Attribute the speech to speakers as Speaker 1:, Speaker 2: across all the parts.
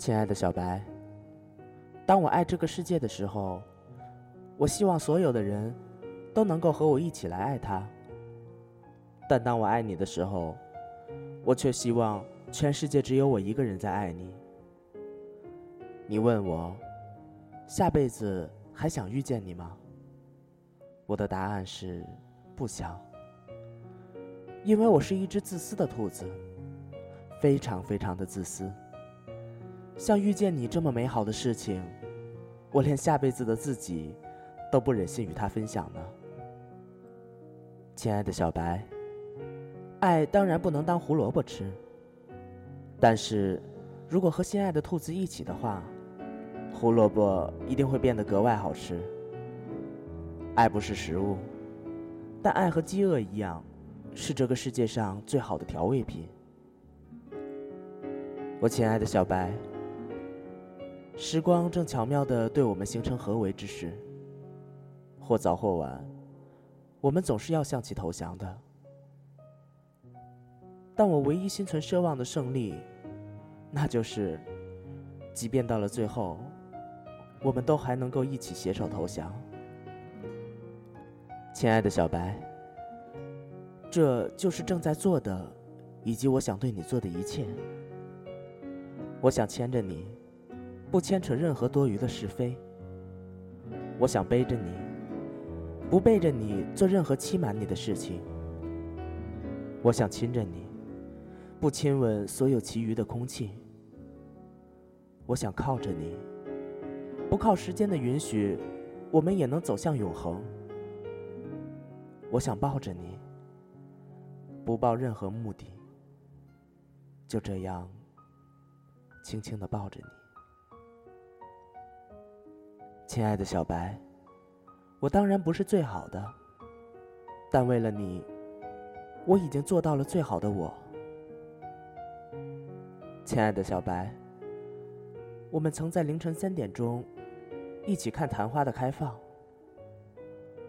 Speaker 1: 亲爱的小白，当我爱这个世界的时候，我希望所有的人都能够和我一起来爱它。但当我爱你的时候，我却希望全世界只有我一个人在爱你。你问我，下辈子还想遇见你吗？我的答案是，不想。因为我是一只自私的兔子，非常非常的自私。像遇见你这么美好的事情，我连下辈子的自己都不忍心与他分享呢。亲爱的小白，爱当然不能当胡萝卜吃，但是如果和心爱的兔子一起的话，胡萝卜一定会变得格外好吃。爱不是食物，但爱和饥饿一样，是这个世界上最好的调味品。我亲爱的小白。时光正巧妙地对我们形成合围之势，或早或晚，我们总是要向其投降的。但我唯一心存奢望的胜利，那就是，即便到了最后，我们都还能够一起携手投降。亲爱的小白，这就是正在做的，以及我想对你做的一切。我想牵着你。不牵扯任何多余的是非。我想背着你，不背着你做任何欺瞒你的事情。我想亲着你，不亲吻所有其余的空气。我想靠着你，不靠时间的允许，我们也能走向永恒。我想抱着你，不抱任何目的，就这样，轻轻的抱着你。亲爱的小白，我当然不是最好的，但为了你，我已经做到了最好的我。亲爱的小白，我们曾在凌晨三点钟一起看昙花的开放，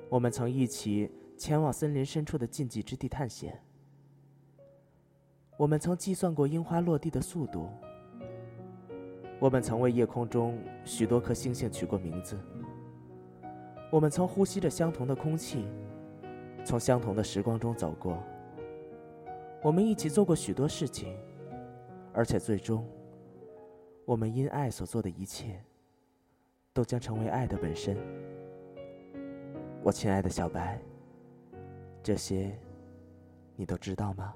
Speaker 1: 我们曾一起前往森林深处的禁忌之地探险，我们曾计算过樱花落地的速度。我们曾为夜空中许多颗星星取过名字。我们曾呼吸着相同的空气，从相同的时光中走过。我们一起做过许多事情，而且最终，我们因爱所做的一切，都将成为爱的本身。我亲爱的小白，这些，你都知道吗？